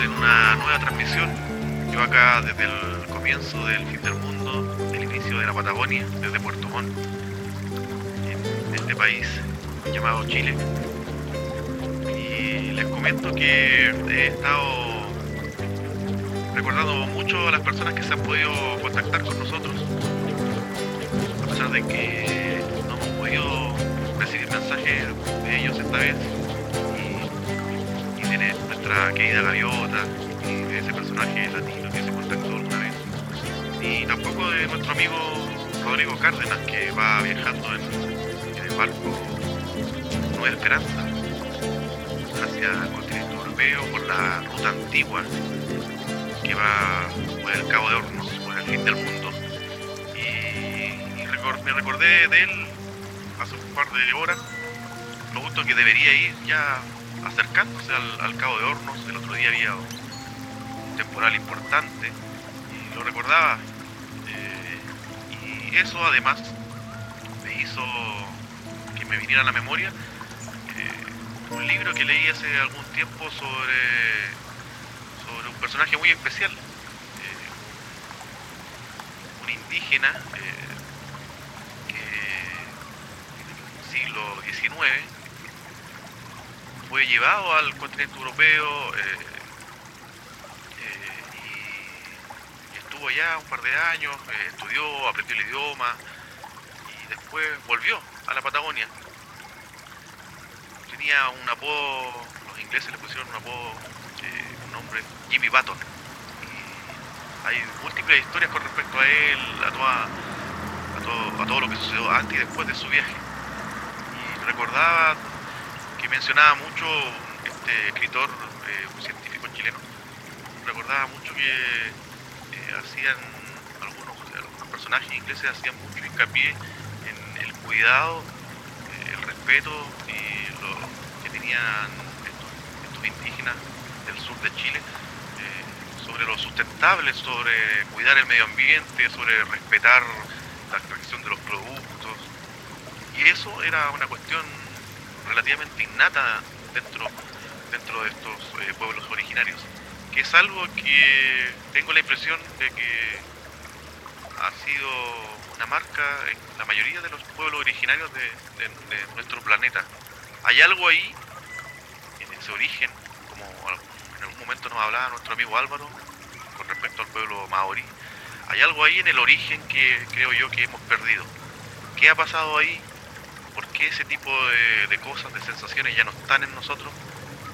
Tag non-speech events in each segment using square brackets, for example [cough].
en una nueva transmisión. Yo acá desde el comienzo del fin del mundo, del inicio de la Patagonia, desde Puerto Montt, en este país llamado Chile. Y les comento que he estado recordando mucho a las personas que se han podido contactar con nosotros, a pesar de que no hemos podido recibir mensajes de ellos esta vez nuestra querida gaviota, de ese personaje latino que se contactó alguna vez, y tampoco de nuestro amigo Rodrigo Cárdenas, que va viajando en, el barco. Nueva Esperanza hacia el continente europeo por la ruta antigua que va por el Cabo de Hornos, por el fin del mundo. Y, me recordé de él hace un par de horas, lo justo que debería ir ya acercándose al, Cabo de Hornos. El otro día había un temporal importante y lo recordaba. eh, y eso además me hizo que me viniera a la memoria un libro que leí hace algún tiempo sobre sobre un personaje muy especial, eh, un indígena eh, que siglo XIX fue llevado al continente europeo eh, eh, y, estuvo allá un par de años, eh, estudió, aprendió el idioma y después volvió a la Patagonia. Tenía un apodo, los ingleses le pusieron un apodo un nombre, Jimmy Button. Hay múltiples historias con respecto a él, a, todo, a todo lo que sucedió antes y después de su viaje. Y recordaba mencionaba mucho este escritor, eh, un científico chileno, recordaba mucho que eh, hacían algunos, algunos personajes ingleses hacían mucho hincapié en el cuidado, eh, el respeto y lo que tenían estos, estos indígenas del sur de Chile eh, sobre lo sustentable, sobre cuidar el medio ambiente, sobre respetar la extracción de los productos. Y eso era una cuestión relativamente innata dentro, dentro de estos eh, pueblos originarios, que es algo que tengo la impresión de que ha sido una marca en la mayoría de los pueblos originarios de, de- nuestro planeta. Hay algo ahí, en ese origen, como en algún momento nos hablaba nuestro amigo Álvaro con respecto al pueblo maorí, hay algo ahí en el origen que creo yo que hemos perdido. ¿Qué ha pasado ahí? ¿Por qué ese tipo de, de cosas, de sensaciones ya no están en nosotros?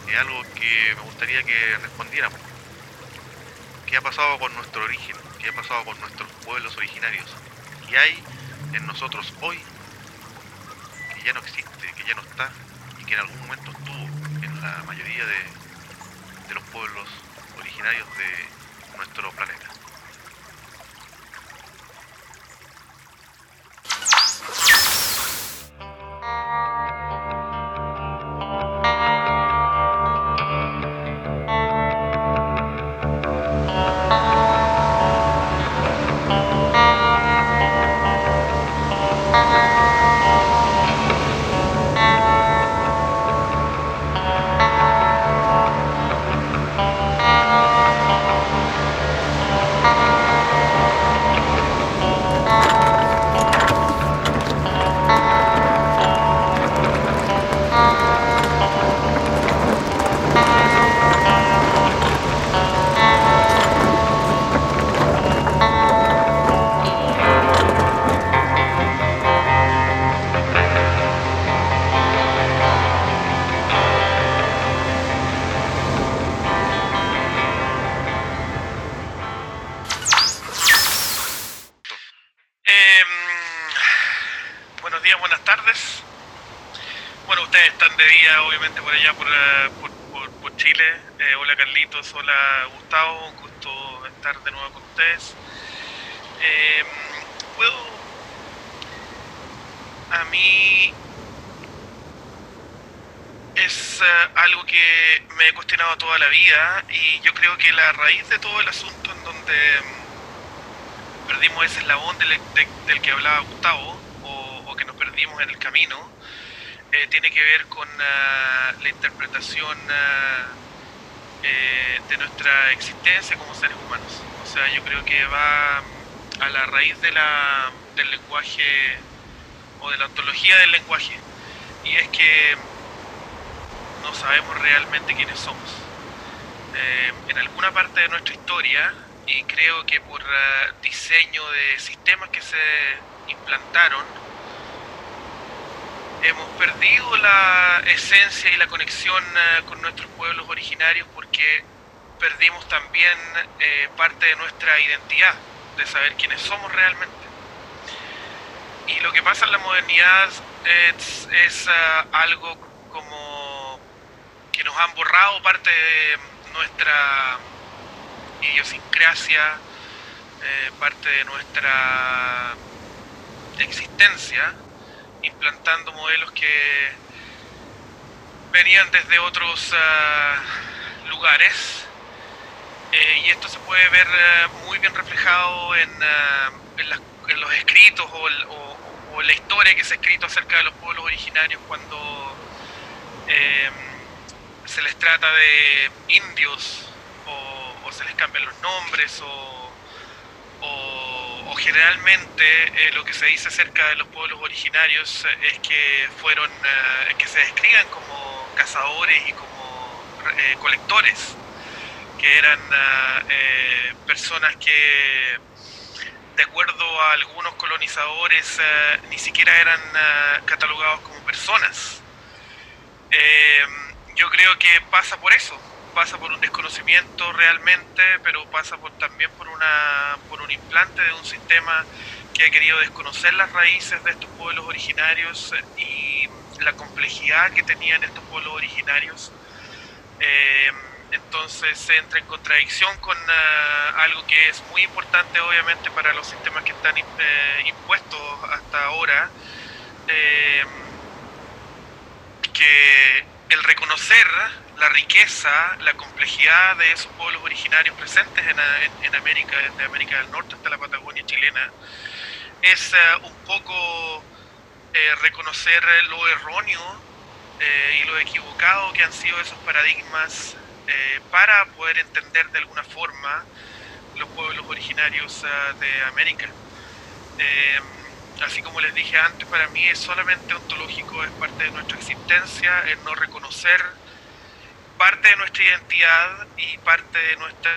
Es algo que me gustaría que respondiéramos. ¿Qué ha pasado con nuestro origen? ¿Qué ha pasado con nuestros pueblos originarios? ¿Qué hay en nosotros hoy que ya no existe, que ya no está y que en algún momento estuvo en la mayoría de, de los pueblos originarios de nuestro planeta? Música eh, algo que me he cuestionado toda la vida y yo creo que la raíz de todo el asunto en donde mm, perdimos ese eslabón del, de- del que hablaba Gustavo o, que nos perdimos en el camino eh, tiene que ver con ah, la interpretación eh, de nuestra existencia como seres humanos. O sea, yo creo que va a la raíz de la, del lenguaje o de la ontología del lenguaje. Y es que no sabemos realmente quiénes somos. Eh, en alguna parte de nuestra historia, y creo que por eh, diseño de sistemas que se implantaron, hemos perdido la esencia y la conexión eh, con nuestros pueblos originarios porque perdimos también parte de nuestra identidad, de saber quiénes somos realmente. Y lo que pasa en la modernidad es, algo como que nos han borrado parte de nuestra idiosincrasia, eh, parte de nuestra existencia, implantando modelos que venían desde otros ah, lugares. Eh, y esto se puede ver eh, muy bien reflejado en, ah, los escritos o, o, la historia que se ha escrito acerca de los pueblos originarios cuando se les trata de indios o, se les cambian los nombres o, o generalmente eh, lo que se dice acerca de los pueblos originarios es que fueron eh, que se describan como cazadores y como eh, colectores que eran personas que de acuerdo a algunos colonizadores ni siquiera eran catalogados como personas yo creo que pasa por eso, pasa por un desconocimiento realmente, pero pasa por, también por, una, por un implante de un sistema que ha querido desconocer las raíces de estos pueblos originarios y la complejidad que tenían estos pueblos originarios. Eh, entonces se entra en contradicción con eh, algo que es muy importante obviamente para los sistemas que están eh, impuestos hasta ahora, que el reconocer la riqueza, la complejidad de esos pueblos originarios presentes en, América, desde América del Norte hasta la Patagonia chilena, es eh, un poco eh, reconocer lo erróneo eh, y lo equivocado que han sido esos paradigmas para poder entender de alguna forma los pueblos originarios de América así como les dije antes, para mí es solamente ontológico, es parte de nuestra existencia, el no reconocer parte de nuestra identidad y parte de nuestra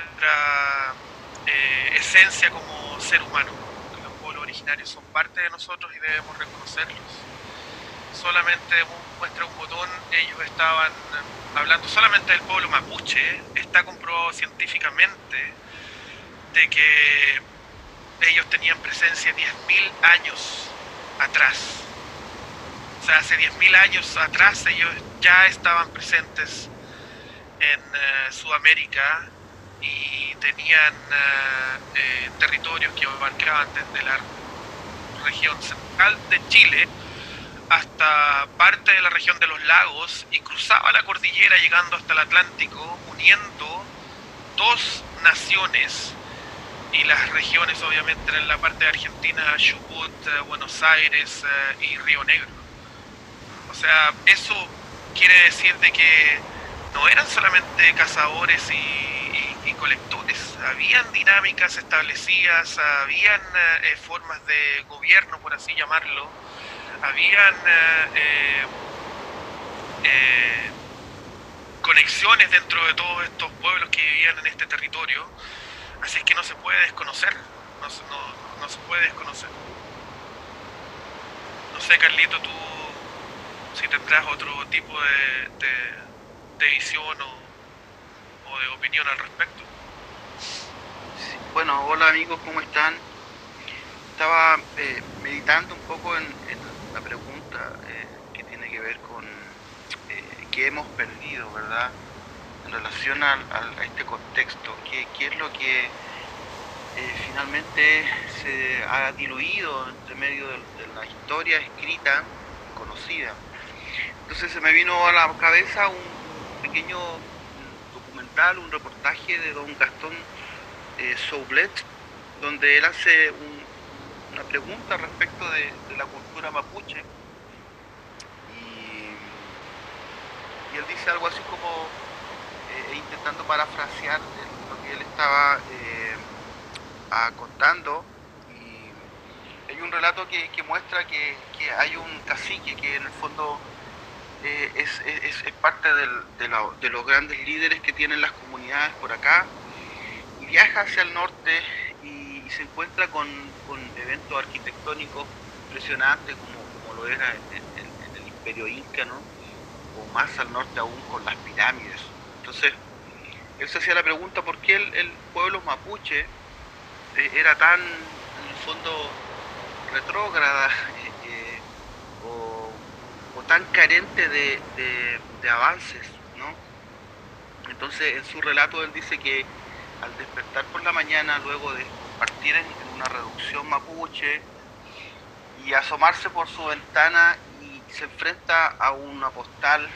eh, esencia como ser humano. Los pueblos originarios son parte de nosotros y debemos reconocerlos. Solamente muestra un botón, ellos estaban hablando solamente del pueblo mapuche, está comprobado científicamente de que ellos tenían presencia 10.000 años atrás. O sea, hace 10.000 años atrás ellos ya estaban presentes en eh, Sudamérica y tenían eh, eh, territorios que abarcaban desde la región central de Chile hasta parte de la región de los lagos y cruzaba la cordillera llegando hasta el Atlántico, uniendo dos naciones y las regiones obviamente eran la parte de Argentina, Chubut, eh, Buenos Aires eh, y Río Negro. O sea, eso quiere decir de que no eran solamente cazadores y, colectores, habían dinámicas establecidas, habían eh, formas de gobierno, por así llamarlo, habían conexiones dentro de todos estos pueblos que vivían en este territorio Así es que no se puede desconocer, no, no, no se puede desconocer. No sé, Carlito, tú si tendrás otro tipo de, visión o, de opinión al respecto. Bueno, hola amigos, ¿cómo están? Estaba eh, meditando un poco en, la pregunta eh, que tiene que ver con eh, qué hemos perdido, ¿verdad? En relación a, este contexto, ¿qué, ¿qué, es lo que eh, finalmente se ha diluido entre medio de, la historia escrita, conocida. Entonces se me vino a la cabeza un pequeño documental, un reportaje de don Gastón eh, Soublet, donde él hace una pregunta respecto de, la cultura mapuche. Y, y él dice algo así como e intentando parafrasear lo que él estaba contando. Y hay un relato que, muestra que, hay un cacique que en el fondo es, parte de, los grandes líderes que tienen las comunidades por acá y viaja hacia el norte y, se encuentra con, eventos arquitectónicos impresionantes como, lo era en, el imperio inca, ¿no? o más al norte aún con las pirámides. Entonces, él se hacía la pregunta por qué el, pueblo mapuche eh, era tan, en el fondo, retrógrada [laughs] eh, o, tan carente de, avances, ¿no? Entonces, en su relato él dice que al despertar por la mañana, luego de partir en, una reducción mapuche y asomarse por su ventana y se enfrenta a una postal,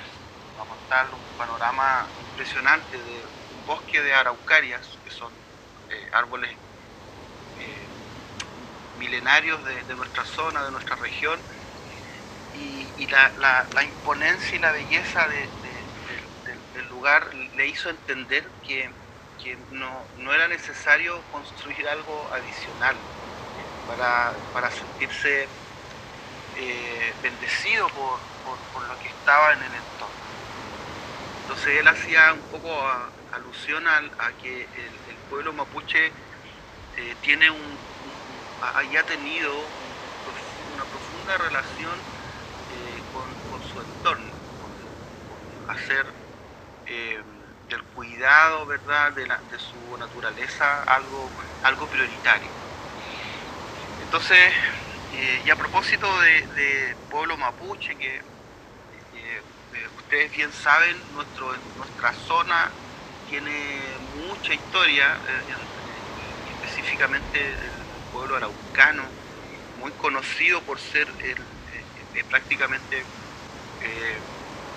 una postal, un panorama impresionante de un bosque de araucarias, que son eh, árboles eh, milenarios de, nuestra zona, de nuestra región, y, la, imponencia y la belleza del lugar le hizo entender que que no, era necesario construir algo adicional para, sentirse eh, bendecido por, lo que estaba en el entorno. Entonces él hacía un poco alusión a, que el, pueblo mapuche eh, tiene un, haya tenido una profunda relación eh, con, su entorno, con, hacer del cuidado, ¿verdad?, de, su naturaleza algo, algo prioritario. Entonces, eh, y a propósito de, pueblo mapuche, que eh, ustedes bien saben, nuestro, nuestra zona tiene mucha historia, eh, específicamente el pueblo araucano, muy conocido por ser prácticamente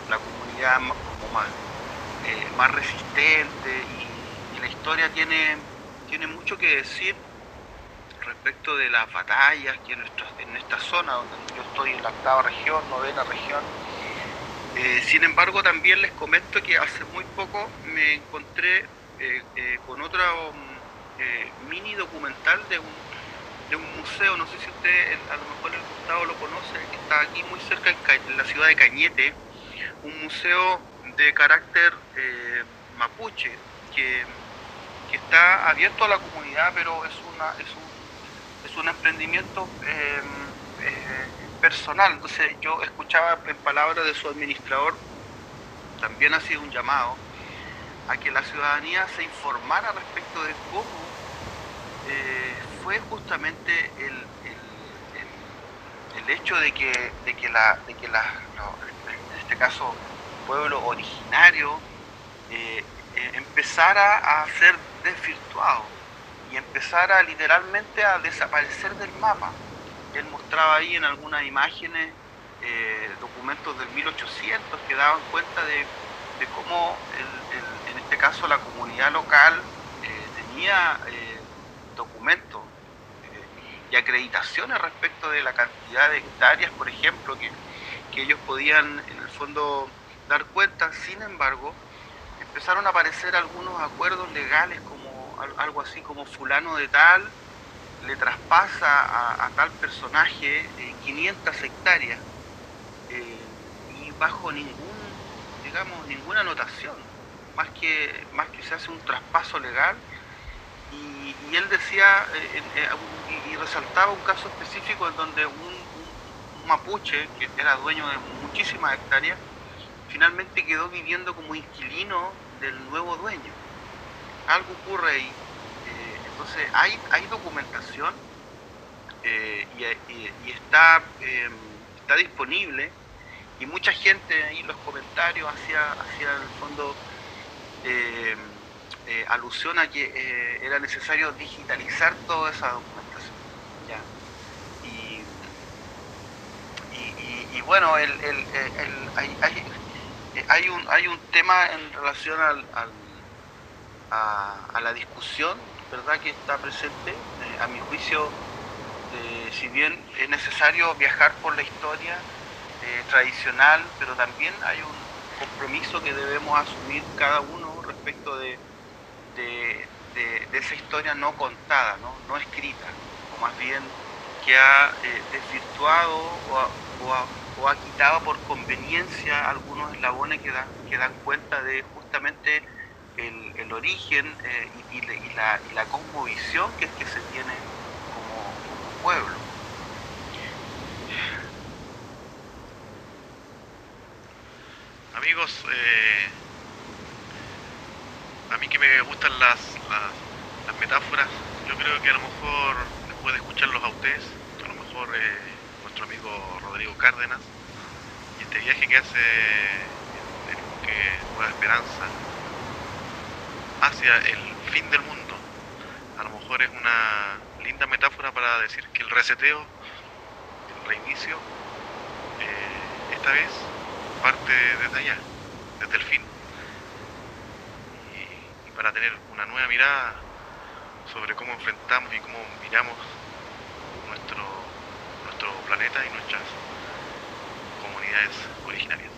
la comunidad más eh, más resistente y, la historia tiene, tiene mucho que decir respecto de las batallas que en, en esta zona donde yo estoy en la octava región, novena región. Eh, sin embargo, también les comento que hace muy poco me encontré eh, con otro mini documental de un, de un museo, no sé si usted, a lo mejor el Gustavo lo conoce, que está aquí muy cerca en la ciudad de Cañete, un museo de carácter eh, mapuche, que, está abierto a la comunidad, pero es, una, es, un, es un emprendimiento eh, eh, personal. Entonces yo escuchaba en palabras de su administrador, también ha sido un llamado a que la ciudadanía se informara respecto de cómo fue justamente el, el, hecho de que, de que, la, de que en este caso pueblo originario eh, eh, empezara a ser desvirtuado y empezara literalmente a desaparecer del mapa. Él mostraba ahí en algunas imágenes eh, documentos del 1800 que daban cuenta de, cómo en este caso la comunidad local tenía documentos y acreditaciones respecto de la cantidad de hectáreas, por ejemplo, que, que ellos podían en el fondo dar cuenta, sin embargo, empezaron a aparecer algunos acuerdos legales como algo así como fulano de tal le traspasa a, tal personaje 500 eh, hectáreas eh, y bajo ningún, digamos, ninguna anotación, más que, más que se hace un traspaso legal y, él decía eh, y, resaltaba un caso específico en donde un mapuche que era dueño de muchísimas hectáreas finalmente quedó viviendo como inquilino del nuevo dueño. Algo ocurre ahí. Eh, entonces hay, hay documentación eh, y, está, em, está disponible y mucha gente ahí los comentarios hacía en el fondo em, eh, alusión a que era necesario digitalizar toda esa documentación. Y, bueno, el, el, hay, eh, hay, un, hay un tema en relación al, a, la discusión ¿verdad? que está presente. Eh, a mi juicio, eh, si bien es necesario viajar por la historia tradicional, pero también hay un compromiso que debemos asumir cada uno respecto respecto de, esa historia no contada, no, escrita, o más bien que ha eh, desvirtuado o ha, quitado por conveniencia algunos eslabones que dan, que dan cuenta de justamente el, origen eh, y, la, y, la, cosmovisión que, que se tiene como pueblo. Amigos, eh, a mí que me gustan las, metáforas, yo creo que a lo mejor, después de escucharlos a ustedes, a lo mejor eh, nuestro amigo Rodrigo Cárdenas, y este viaje que hace en Nueva Esperanza hacia el fin del mundo, a lo mejor es una linda metáfora para decir que el reseteo, el reinicio, eh, esta vez parte desde allá, desde el fin. Y, para tener una nueva mirada sobre cómo enfrentamos y cómo miramos nuestro, nuestro planeta y nuestras comunidades originarias.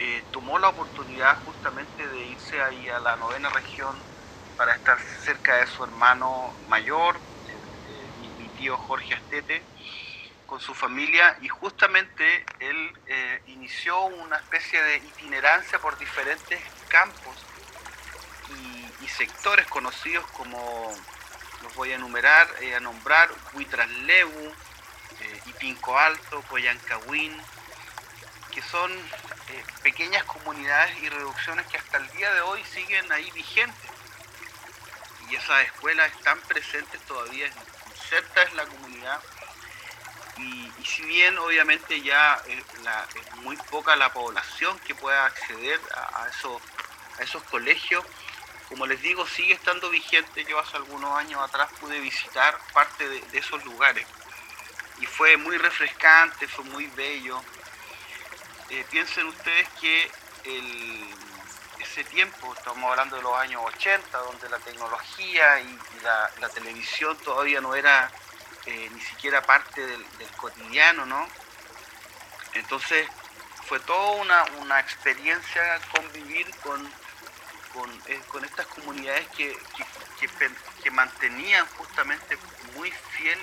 eh, tomó la oportunidad justamente de irse ahí a la novena región para estar cerca de su hermano mayor, eh, eh, mi, tío Jorge Astete, con su familia. Y justamente él inició una especie de itinerancia por diferentes campos y, sectores conocidos como, los voy a enumerar, eh, a nombrar, Huitrasleu, eh, Ipinco Alto, Coyancahuín, que son eh, pequeñas comunidades y reducciones que hasta el día de hoy siguen ahí vigentes. Y esas escuelas están presentes todavía, insertas en la comunidad. Y, si bien obviamente ya es muy poca la población que pueda acceder a, esos, a esos colegios, como les digo, sigue estando vigente. Yo hace algunos años atrás pude visitar parte de, esos lugares y fue muy refrescante, fue muy bello. Eh, piensen ustedes que ese tiempo, estamos hablando de los años 80, donde la tecnología y, la, televisión todavía no era eh, ni siquiera parte del, cotidiano, ¿no? Entonces fue toda una, experiencia convivir con eh, con, estas comunidades que, que, mantenían justamente muy fiel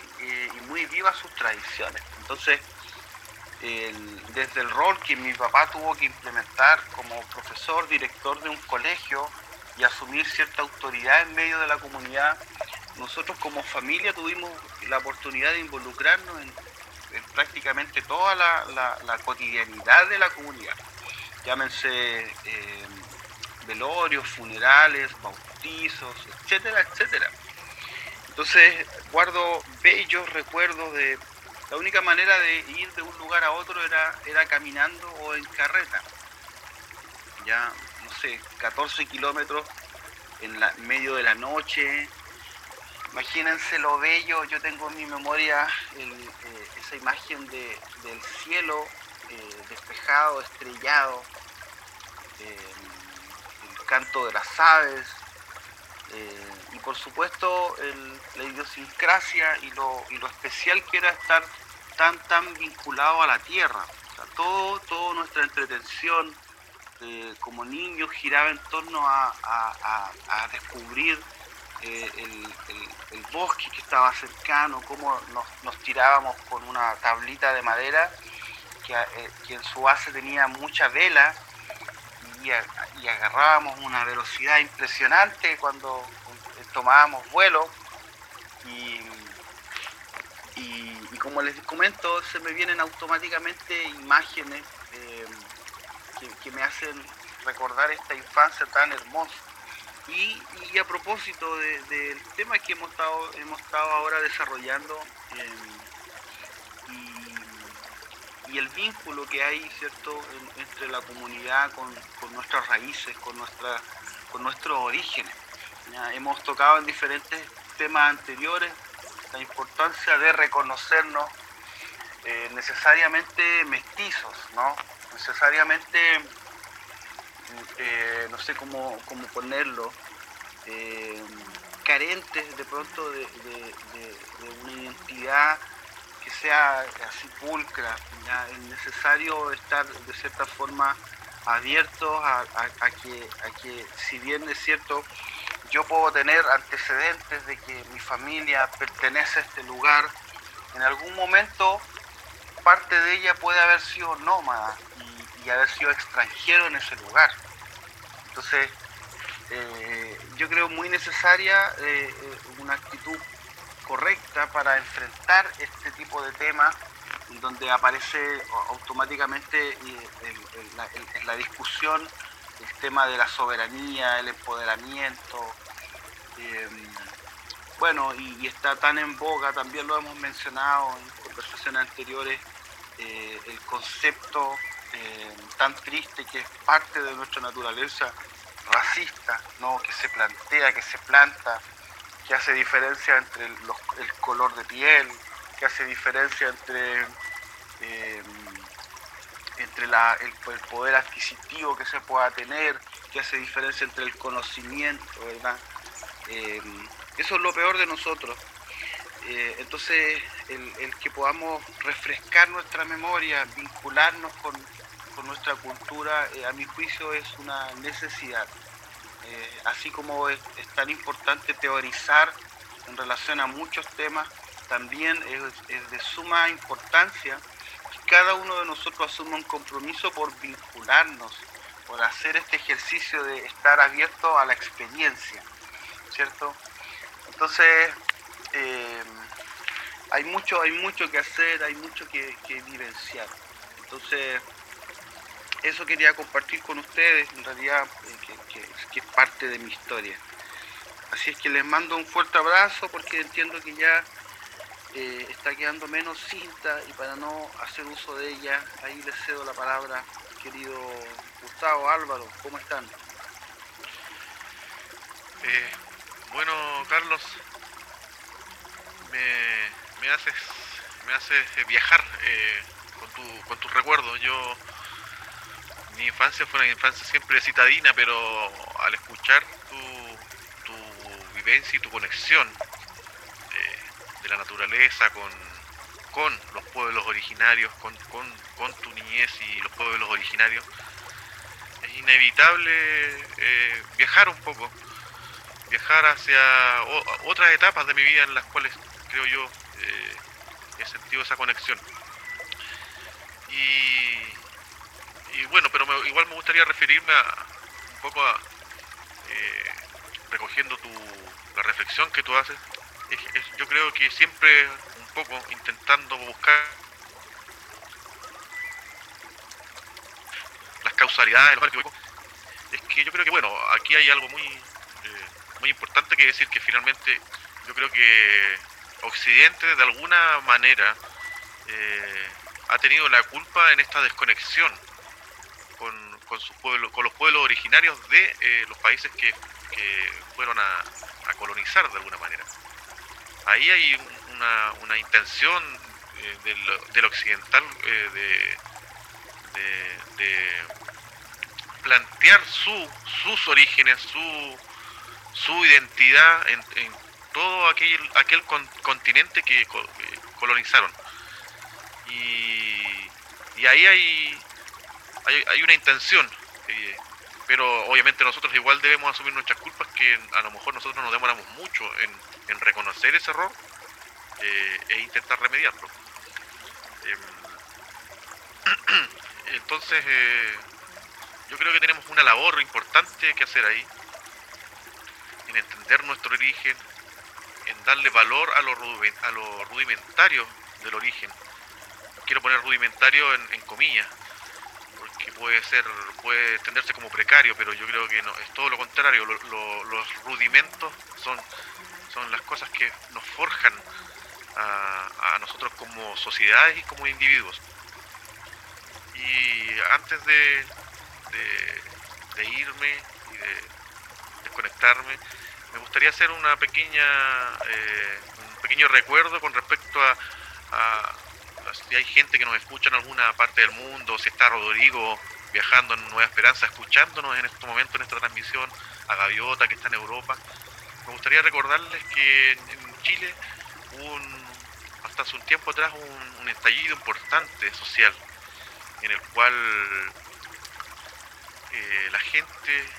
y muy vivas sus tradiciones. Entonces, desde el rol que mi papá tuvo que implementar como profesor, director de un colegio y asumir cierta autoridad en medio de la comunidad, nosotros como familia tuvimos la oportunidad de involucrarnos en, prácticamente toda la, cotidianidad de la comunidad. Llámense eh, velorios, funerales, bautizos, etcétera, etcétera. Entonces guardo bellos recuerdos de, la única manera de ir de un lugar a otro era, era caminando o en carreta. Ya, no sé, 14 kilómetros en medio de la noche. Imagínense lo bello, yo tengo en mi memoria eh, esa imagen del cielo eh, despejado, estrellado, eh, el canto de las aves, y por supuesto la idiosincrasia y lo, y lo, especial que era estar tan tan vinculado a la tierra. todo, toda nuestra entretención, eh, como niños giraba en torno a, descubrir eh, el, bosque que estaba cercano, cómo nos, tirábamos con una tablita de madera que, eh, en su base tenía mucha vela y, agarrábamos una velocidad impresionante cuando tomábamos vuelo y, como les comento se me vienen automáticamente imágenes que, me hacen recordar esta infancia tan hermosa. Y, a propósito del tema que hemos estado, hemos estado ahora desarrollando y, el vínculo que hay cierto entre la comunidad con, nuestras raíces, con, nuestra, con nuestros orígenes. hemos tocado en diferentes temas anteriores la importancia de reconocernos eh, necesariamente mestizos, ¿no? necesariamente, eh, no sé cómo, ponerlo, eh, carentes de pronto de, una identidad que sea así pulcra. Es necesario estar de cierta forma abiertos a, que, a que, si bien es cierto, yo puedo tener antecedentes de que mi familia pertenece a este lugar, en algún momento parte de ella puede haber sido nómada y, haber sido extranjero en ese lugar. Entonces, eh, yo creo muy necesaria eh, eh, una actitud correcta para enfrentar este tipo de temas donde aparece automáticamente en la, discusión el tema de la soberanía, el empoderamiento, bueno, y, está tan en boga, también lo hemos mencionado en conversaciones anteriores, eh, el concepto eh, tan triste que es parte de nuestra naturaleza racista, ¿no? que se plantea, que se planta, que hace diferencia entre el color de piel, que hace diferencia entre, eh, entre el, poder adquisitivo que se pueda tener, que hace diferencia entre el conocimiento, ¿verdad? eso es lo peor de nosotros. Eh, entonces, el, que podamos refrescar nuestra memoria, vincularnos con, nuestra cultura, eh, a mi juicio es una necesidad. Eh, así como es, tan importante teorizar en relación a muchos temas, también es, de suma importancia que cada uno de nosotros asuma un compromiso por vincularnos, por hacer este ejercicio de estar abierto a la experiencia, ¿cierto? Entonces, eh, hay mucho, hay mucho que hacer, hay mucho que, vivenciar. Entonces, eso quería compartir con ustedes, en realidad, eh, que, es parte de mi historia. Así es que les mando un fuerte abrazo porque entiendo que ya eh, está quedando menos cinta y para no hacer uso de ella, ahí les cedo la palabra, querido Gustavo Álvaro, ¿cómo están? bueno, Carlos, me, haces, me haces viajar eh, con, tu, con tus recuerdos. Yo, mi infancia fue una infancia siempre citadina, pero al escuchar tu vivencia y tu conexión eh, de la naturaleza con, con los pueblos originarios, con, con, tu niñez y los pueblos originarios, es inevitable eh, viajar un poco, viajar hacia otras etapas de mi vida en las cuales creo yo, eh, he sentido esa conexión. Y, bueno, pero igual me gustaría referirme a, un poco a, recogiendo tu, la reflexión que tú haces. yo creo que siempre un poco intentando buscar las causalidades, es que yo creo que bueno, aquí hay algo muy, eh, muy importante que decir que finalmente yo creo que Occidente de alguna manera eh, ha tenido la culpa en esta desconexión con, con, su pueblo, con los pueblos originarios de eh, los países que, fueron a, colonizar de alguna manera. Ahí hay una, una intención eh, del, occidental de, de, plantear su, sus orígenes, su, su identidad en, todo aquel, aquel continente que colonizaron. Y, y ahí hay, hay, una intención, eh, pero obviamente nosotros igual debemos asumir nuestras culpas, que a lo mejor nosotros nos demoramos mucho en, en reconocer ese error eh, e intentar remediarlo. Em, [clears throat] entonces, eh, yo creo que tenemos una labor importante que hacer ahí, en entender nuestro origen, en darle valor a lo, rudimentario del origen. Quiero poner rudimentario en, comillas, puede ser, puede entenderse como precario, pero yo creo que no, es todo lo contrario. los rudimentos son, son las cosas que nos forjan a, nosotros como sociedades y como individuos. Y antes de, de, irme y de desconectarme, me gustaría hacer una pequeña eh, un pequeño recuerdo con respecto a, si hay gente que nos escucha en alguna parte del mundo, si está Rodrigo viajando en Nueva Esperanza, escuchándonos en este momento en esta transmisión, a Gaviota que está en Europa. Me gustaría recordarles que en Chile hubo hasta hace un tiempo atrás un, un estallido importante social en el cual eh, la gente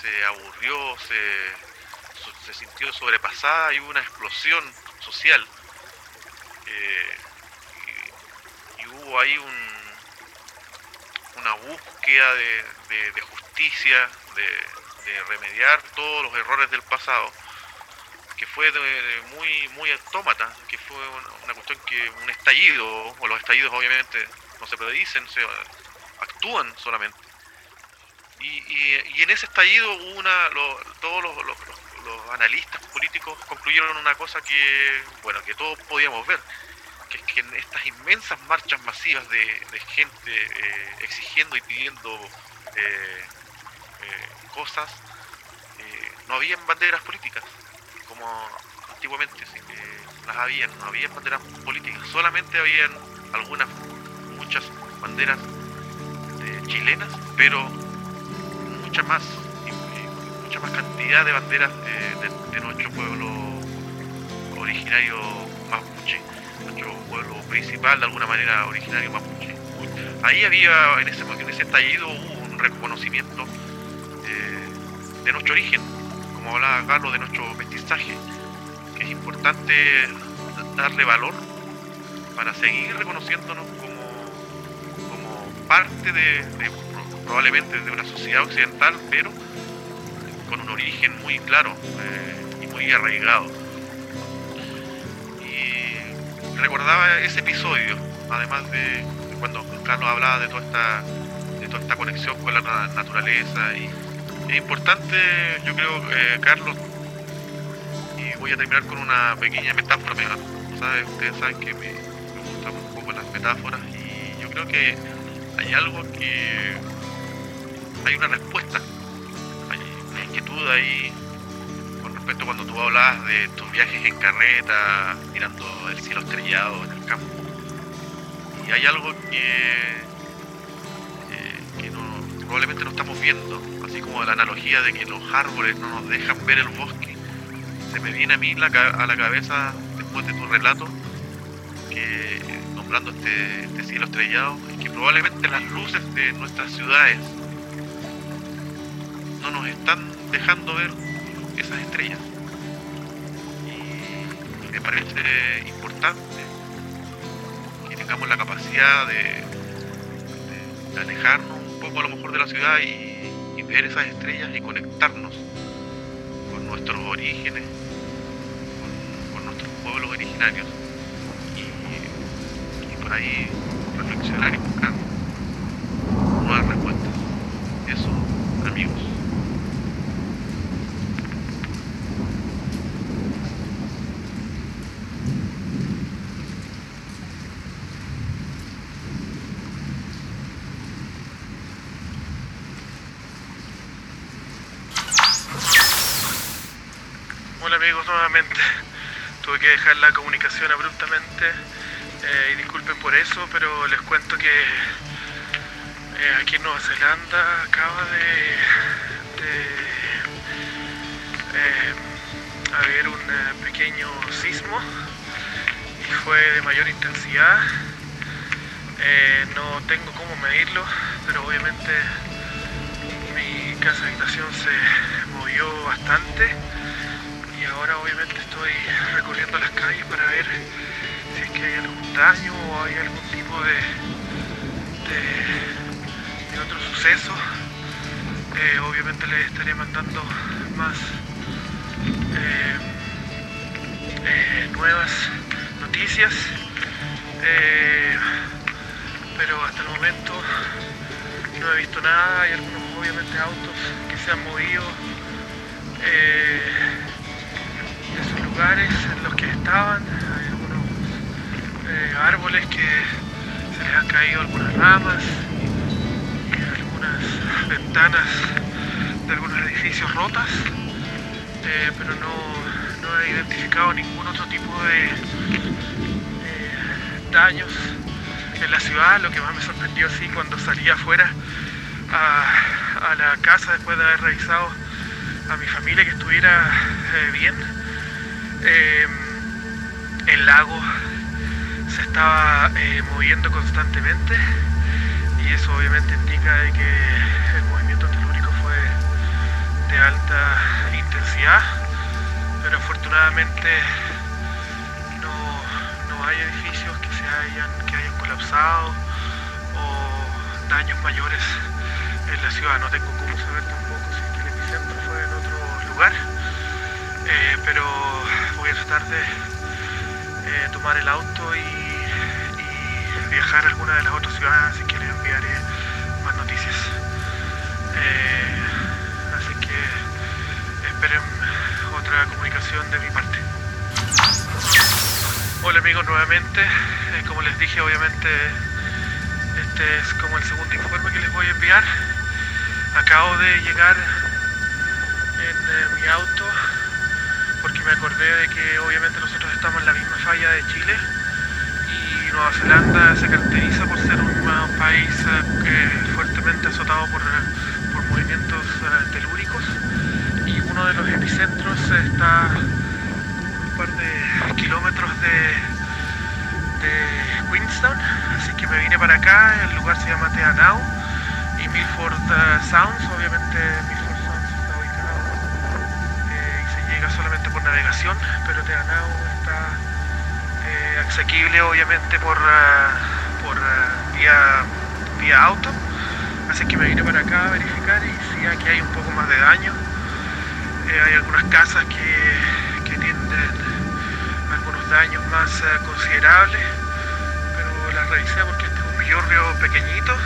se aburrió, se, sintió sobrepasada y hubo una explosión social. Eh, hubo ahí un, una búsqueda de, justicia, de, remediar todos los errores del pasado, que fue muy muy autómata, que fue una, cuestión que un estallido, o los estallidos obviamente no se predicen, se actúan solamente. Y, en ese estallido todos los, analistas políticos concluyeron una cosa que, bueno, que todos podíamos ver, que es que en estas inmensas marchas masivas de, gente eh, exigiendo y pidiendo eh, eh, cosas, no habían banderas políticas, como antiguamente las habían, no habían banderas políticas, solamente habían algunas, muchas banderas chilenas, pero mucha más, mucha más cantidad de banderas de, nuestro pueblo originario mapuche, principal de alguna manera originario mapuche. Ahí había, en ese, en ese estallido hubo un reconocimiento eh, de nuestro origen, como hablaba Carlos, de nuestro mestizaje, que es importante darle valor para seguir reconociéndonos como, parte de probablemente de una sociedad occidental, pero con un origen muy claro eh, y muy arraigado. Recordaba ese episodio, además de, cuando Carlos hablaba de toda esta, de toda esta conexión con la naturaleza. Y es importante, yo creo, eh, Carlos, y voy a terminar con una pequeña metáfora. ¿sabes? Ustedes saben que me, me gustan un poco las metáforas y yo creo que hay algo que hay una respuesta, hay una inquietud ahí respecto cuando tú hablas de tus viajes en carreta, mirando el cielo estrellado en el campo. Y hay algo que, eh, que probablemente no estamos viendo, así como la analogía de que los árboles no nos dejan ver el bosque. Se me viene a mí a la cabeza, después de tu relato, que nombrando este, este cielo estrellado, es que probablemente las luces de nuestras ciudades no nos están dejando ver esas estrellas. Y me parece importante que tengamos la capacidad de, alejarnos un poco a lo mejor de la ciudad y, ver esas estrellas y conectarnos con nuestros orígenes, con, nuestros pueblos originarios y, y por ahí reflexionar y buscar nuevas respuestas. Eso, amigos. amigos Tuve que dejar la comunicación abruptamente. Eh, y disculpen por eso, pero les cuento que eh, aquí en Nueva Zelanda acaba de, eh, haber un pequeño sismo y fue de mayor intensidad. no tengo cómo medirlo, pero obviamente mi casa de habitación se movió bastante y ahora obviamente estoy recorriendo las calles para ver si es que hay algún daño o hay algún tipo de, otro suceso. Eh, obviamente les estaré mandando más eh, eh, nuevas noticias, pero hasta el momento no he visto nada. Hay algunos obviamente autos que se han movido lugares en los que estaban árboles que se les han caído algunas ramas y algunas ventanas de algunos edificios rotas, eh, pero no, no, he identificado ningún otro tipo de daños en la ciudad. Lo que más me sorprendió sí cuando salí afuera a, a la casa después de haber revisado a mi familia que estuviera eh, bien. Eh, el lago se estaba eh, moviendo constantemente y eso obviamente indica de que el movimiento telúrico fue de alta intensidad, pero afortunadamente no, hay edificios que se hayan, que hayan colapsado o daños mayores en la ciudad. No tengo cómo saber tampoco si el epicentro fue en otro lugar, eh, pero voy a tratar de eh, tomar el auto y viajar a alguna de las otras ciudades, así que les enviaré más noticias. Eh, así que esperen otra comunicación de mi parte. Hola amigos nuevamente, como les dije obviamente este es como el segundo informe que les voy a enviar. Acabo de llegar en mi auto me acordé de que obviamente nosotros estamos en la misma falla de Chile Nueva Zelanda se caracteriza por ser un país eh, fuertemente azotado por, movimientos eh, telúricos. Y uno de los epicentros está un par de kilómetros de, de Queenstown, así que me vine para acá, el lugar se llama Teanau y Milford eh, Sounds, obviamente Milford solamente por navegación, pero Teanau está asequible obviamente por, eh, por eh, vía, vía auto. Así que me vine para acá a verificar y sí, aquí hay un poco más de daño. Eh, hay algunas casas que, que tienen algunos daños más considerables, pero las revisé porque este es un villorrio pequeñito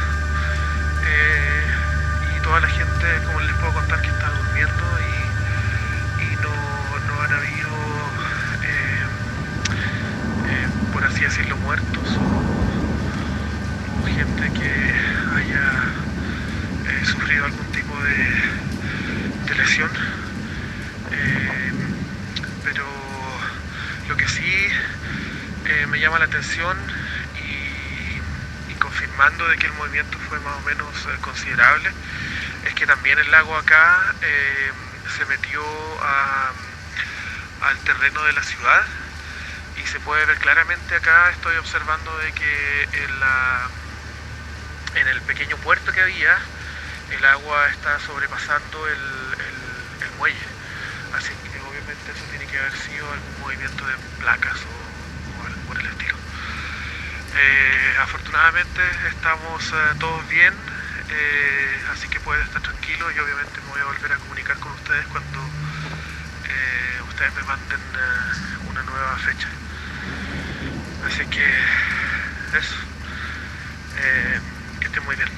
y toda la gente, como les puedo contar, que está durmiendo y, y no, no han habido por así decirlo, muertos o, gente que haya eh, sufrido algún tipo de, lesión. Eh, pero lo que sí eh, me llama la atención y, confirmando de que el movimiento fue más o menos considerable, es que también el lago acá se metió al terreno de la ciudad se puede ver claramente acá, estoy observando de que en, la, en el pequeño puerto que había, el agua está sobrepasando el, muelle. Así que obviamente eso tiene que haber sido algún movimiento de placas o, algo por el estilo. Eh, afortunadamente estamos eh, todos bien, eh, así que pueden estar tranquilos y obviamente me voy a volver a comunicar con ustedes cuando ustedes me manden una nueva fecha. Así que eso. Eh, que esté muy bien.